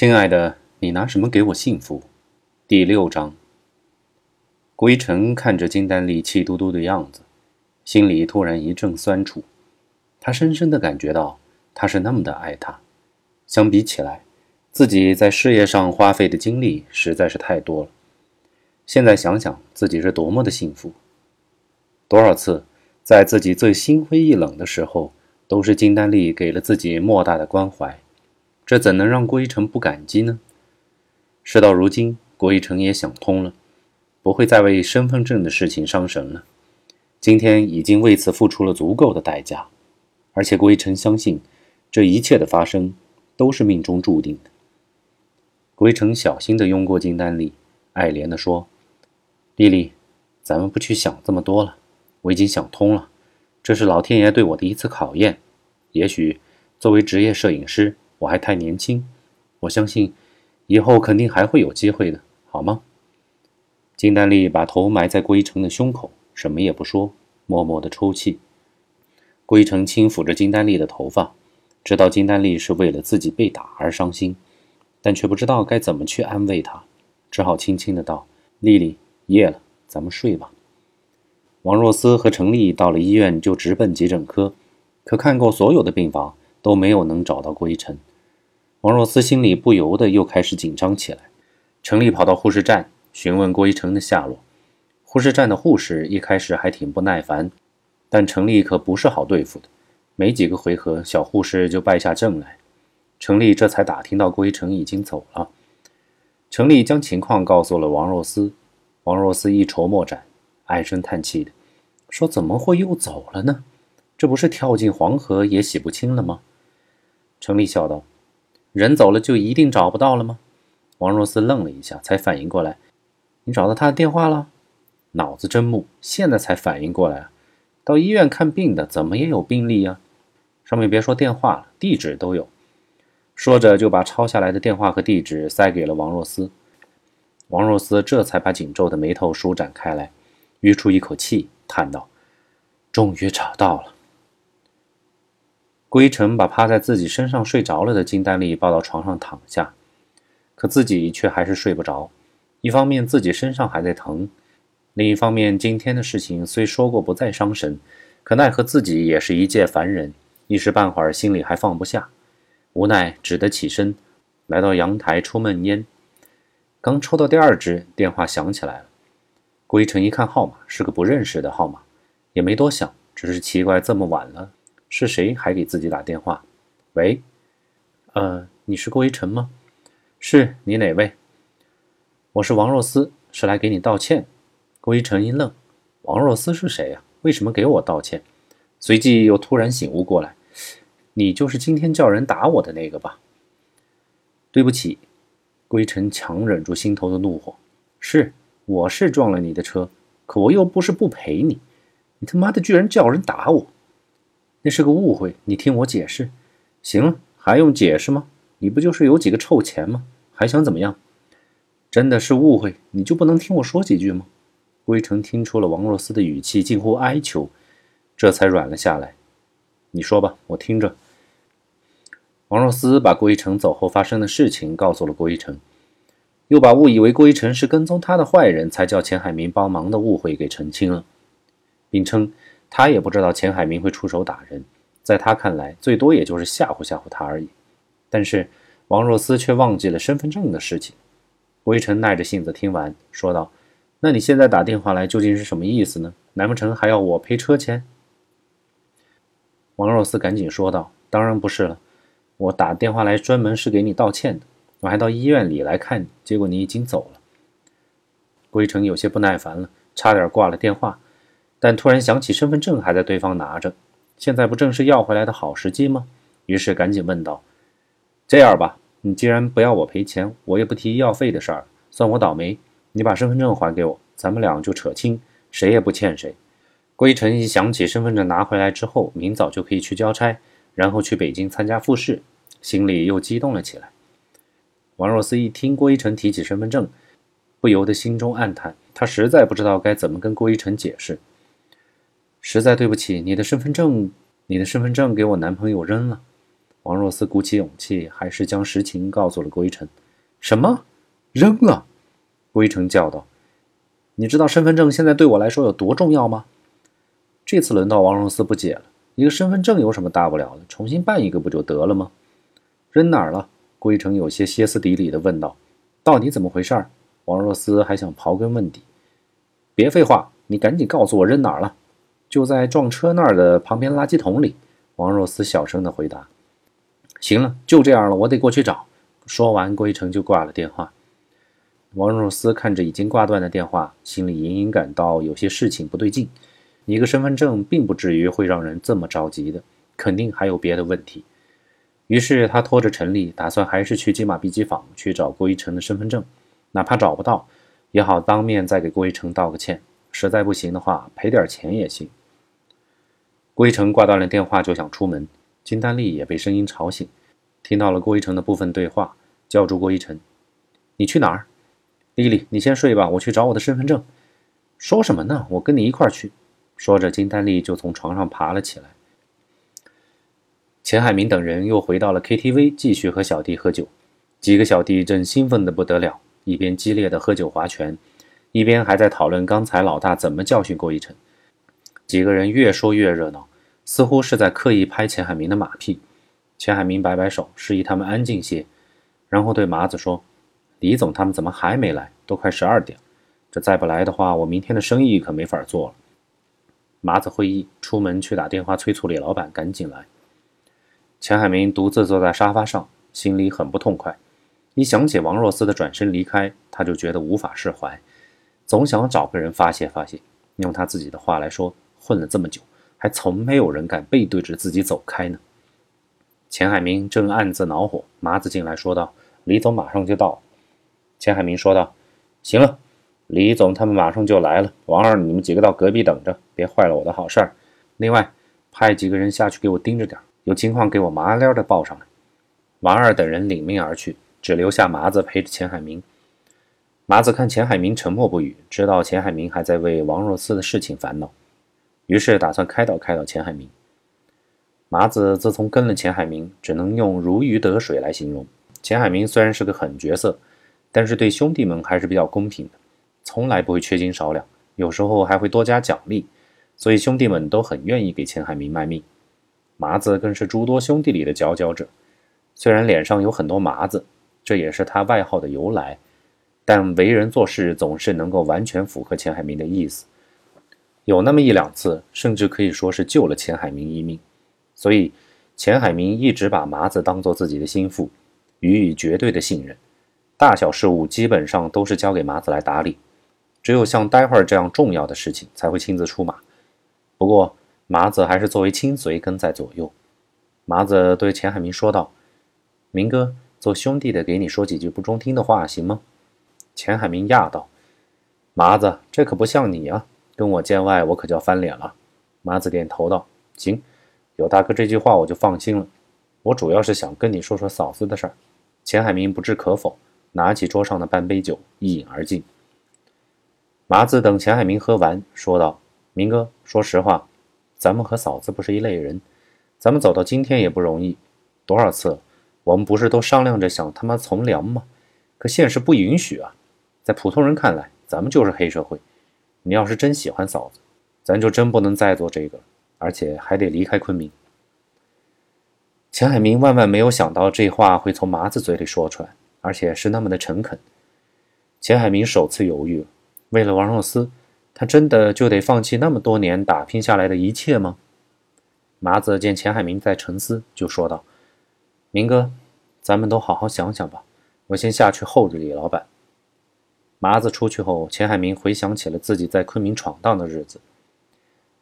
亲爱的，你拿什么给我幸福？第六章。郭一成看着金丹丽气嘟嘟的样子，心里突然一阵酸楚。他深深的感觉到，他是那么的爱她。相比起来，自己在事业上花费的精力实在是太多了。现在想想，自己是多么的幸福。多少次，在自己最心灰意冷的时候，都是金丹丽给了自己莫大的关怀。这怎能让郭一成不感激呢？事到如今，郭一成也想通了，不会再为身份证的事情伤神了。今天已经为此付出了足够的代价，而且郭一成相信，这一切的发生都是命中注定的。郭一成小心地拥过金丹丽，爱怜地说：“丽丽，咱们不去想这么多了，我已经想通了，这是老天爷对我的一次考验。也许，作为职业摄影师。”我还太年轻，我相信以后肯定还会有机会的，好吗？金丹丽把头埋在郭一成的胸口，什么也不说，默默的抽泣。郭一成轻抚着金丹丽的头发，知道金丹丽是为了自己被打而伤心，但却不知道该怎么去安慰她，只好轻轻的道：“丽丽，夜了，咱们睡吧。”王若思和程丽到了医院就直奔急诊科，可看过所有的病房都没有能找到郭一成。王若思心里不由得又开始紧张起来。程丽跑到护士站询问郭一成的下落。护士站的护士一开始还挺不耐烦，但程丽可不是好对付的。没几个回合，小护士就败下阵来。程丽这才打听到郭一成已经走了。程丽将情况告诉了王若思。王若思一筹莫展，唉声叹气的说：“怎么会又走了呢？这不是跳进黄河也洗不清了吗？”程丽笑道。人走了就一定找不到了吗？王若思愣了一下，才反应过来。你找到他的电话了？脑子真木，现在才反应过来啊！到医院看病的怎么也有病历呀？上面别说电话了，地址都有。说着就把抄下来的电话和地址塞给了王若思。王若思这才把紧皱的眉头舒展开来，吁出一口气，叹道：“终于找到了。”归尘把趴在自己身上睡着了的金丹丽抱到床上躺下，可自己却还是睡不着。一方面自己身上还在疼，另一方面今天的事情虽说过不再伤神，可奈何自己也是一介凡人，一时半会儿心里还放不下，无奈只得起身，来到阳台抽闷烟。刚抽到第二支电话响起来了，归尘一看号码是个不认识的号码，也没多想，只是奇怪这么晚了。是谁还给自己打电话？喂，呃，你是郭一晨吗？是你哪位？我是王若思，是来给你道歉。郭一晨一愣，王若思是谁呀？为什么给我道歉？随即又突然醒悟过来，你就是今天叫人打我的那个吧？对不起，郭一晨强忍住心头的怒火，是，我是撞了你的车，可我又不是不赔你，你他妈的居然叫人打我！那是个误会，你听我解释。行了，还用解释吗？你不就是有几个臭钱吗？还想怎么样？真的是误会，你就不能听我说几句吗？归成听出了王若思的语气近乎哀求，这才软了下来。你说吧，我听着。王若思把郭一成走后发生的事情告诉了郭一成，又把误以为郭一成是跟踪他的坏人才叫钱海明帮忙的误会给澄清了，并称。他也不知道钱海明会出手打人，在他看来，最多也就是吓唬吓唬他而已。但是王若思却忘记了身份证的事情。微臣耐着性子听完，说道：“那你现在打电话来究竟是什么意思呢？难不成还要我赔车钱？”王若思赶紧说道：“当然不是了，我打电话来专门是给你道歉的。我还到医院里来看你，结果你已经走了。”归成有些不耐烦了，差点挂了电话。但突然想起身份证还在对方拿着，现在不正是要回来的好时机吗？于是赶紧问道：“这样吧，你既然不要我赔钱，我也不提医药费的事儿，算我倒霉。你把身份证还给我，咱们俩就扯清，谁也不欠谁。”归尘一想起身份证拿回来之后，明早就可以去交差，然后去北京参加复试，心里又激动了起来。王若思一听郭一晨提起身份证，不由得心中暗叹，他实在不知道该怎么跟郭一成解释。实在对不起，你的身份证，你的身份证给我男朋友扔了。王若思鼓起勇气，还是将实情告诉了郭一成。什么？扔了？郭一成叫道：“你知道身份证现在对我来说有多重要吗？”这次轮到王若思不解了。一个身份证有什么大不了的？重新办一个不就得了吗？扔哪儿了？郭一成有些歇斯底里地问道：“到底怎么回事？”王若思还想刨根问底。别废话，你赶紧告诉我扔哪儿了。就在撞车那儿的旁边垃圾桶里。王若思小声地回答。行了，就这样了，我得过去找。说完，郭一成就挂了电话。王若思看着已经挂断的电话，心里隐隐感到有些事情不对劲。一个身份证并不至于会让人这么着急的，肯定还有别的问题。于是他拖着陈丽，打算还是去金马碧鸡坊去找郭一成的身份证，哪怕找不到，也好当面再给郭一成道个歉。实在不行的话，赔点钱也行。郭一成挂断了电话，就想出门。金丹丽也被声音吵醒，听到了郭一成的部分对话，叫住郭一成：“你去哪儿？丽丽，你先睡吧，我去找我的身份证。”说什么呢？我跟你一块儿去。说着，金丹丽就从床上爬了起来。钱海明等人又回到了 KTV，继续和小弟喝酒。几个小弟正兴奋得不得了，一边激烈的喝酒划拳，一边还在讨论刚才老大怎么教训郭一成。几个人越说越热闹，似乎是在刻意拍钱海明的马屁。钱海明摆摆手，示意他们安静些，然后对麻子说：“李总他们怎么还没来？都快十二点，这再不来的话，我明天的生意可没法做了。”麻子会意，出门去打电话催促李老板赶紧来。钱海明独自坐在沙发上，心里很不痛快。一想起王若思的转身离开，他就觉得无法释怀，总想找个人发泄发泄。用他自己的话来说，混了这么久，还从没有人敢背对着自己走开呢。钱海明正暗自恼火，麻子进来说道：“李总马上就到。”钱海明说道：“行了。”李总他们马上就来了，王二，你们几个到隔壁等着，别坏了我的好事儿。另外，派几个人下去给我盯着点，有情况给我麻溜的报上来。王二等人领命而去，只留下麻子陪着钱海明。麻子看钱海明沉默不语，知道钱海明还在为王若思的事情烦恼，于是打算开导开导钱海明。麻子自从跟了钱海明，只能用如鱼得水来形容。钱海明虽然是个狠角色，但是对兄弟们还是比较公平的。从来不会缺斤少两，有时候还会多加奖励，所以兄弟们都很愿意给钱海明卖命。麻子更是诸多兄弟里的佼佼者，虽然脸上有很多麻子，这也是他外号的由来，但为人做事总是能够完全符合钱海明的意思。有那么一两次，甚至可以说是救了钱海明一命。所以，钱海明一直把麻子当做自己的心腹，予以绝对的信任，大小事务基本上都是交给麻子来打理。只有像待会儿这样重要的事情才会亲自出马。不过麻子还是作为亲随跟在左右。麻子对钱海明说道：“明哥，做兄弟的给你说几句不中听的话，行吗？”钱海明讶道：“麻子，这可不像你啊，跟我见外，我可就要翻脸了。”麻子点头道：“行，有大哥这句话，我就放心了。我主要是想跟你说说嫂子的事儿。”钱海明不置可否，拿起桌上的半杯酒，一饮而尽。麻子等钱海明喝完，说道：“明哥，说实话，咱们和嫂子不是一类人。咱们走到今天也不容易，多少次，我们不是都商量着想他妈从良吗？可现实不允许啊！在普通人看来，咱们就是黑社会。你要是真喜欢嫂子，咱就真不能再做这个，而且还得离开昆明。”钱海明万万没有想到这话会从麻子嘴里说出来，而且是那么的诚恳。钱海明首次犹豫。为了王若思，他真的就得放弃那么多年打拼下来的一切吗？麻子见钱海明在沉思，就说道：“明哥，咱们都好好想想吧。我先下去候着李老板。”麻子出去后，钱海明回想起了自己在昆明闯荡的日子，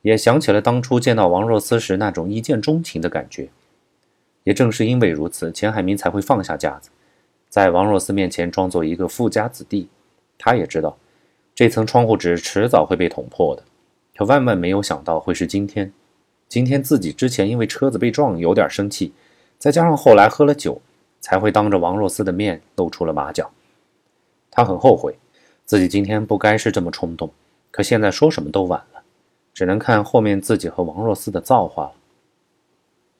也想起了当初见到王若思时那种一见钟情的感觉。也正是因为如此，钱海明才会放下架子，在王若思面前装作一个富家子弟。他也知道。这层窗户纸迟早会被捅破的，可万万没有想到会是今天。今天自己之前因为车子被撞有点生气，再加上后来喝了酒，才会当着王若思的面露出了马脚。他很后悔，自己今天不该是这么冲动，可现在说什么都晚了，只能看后面自己和王若思的造化了。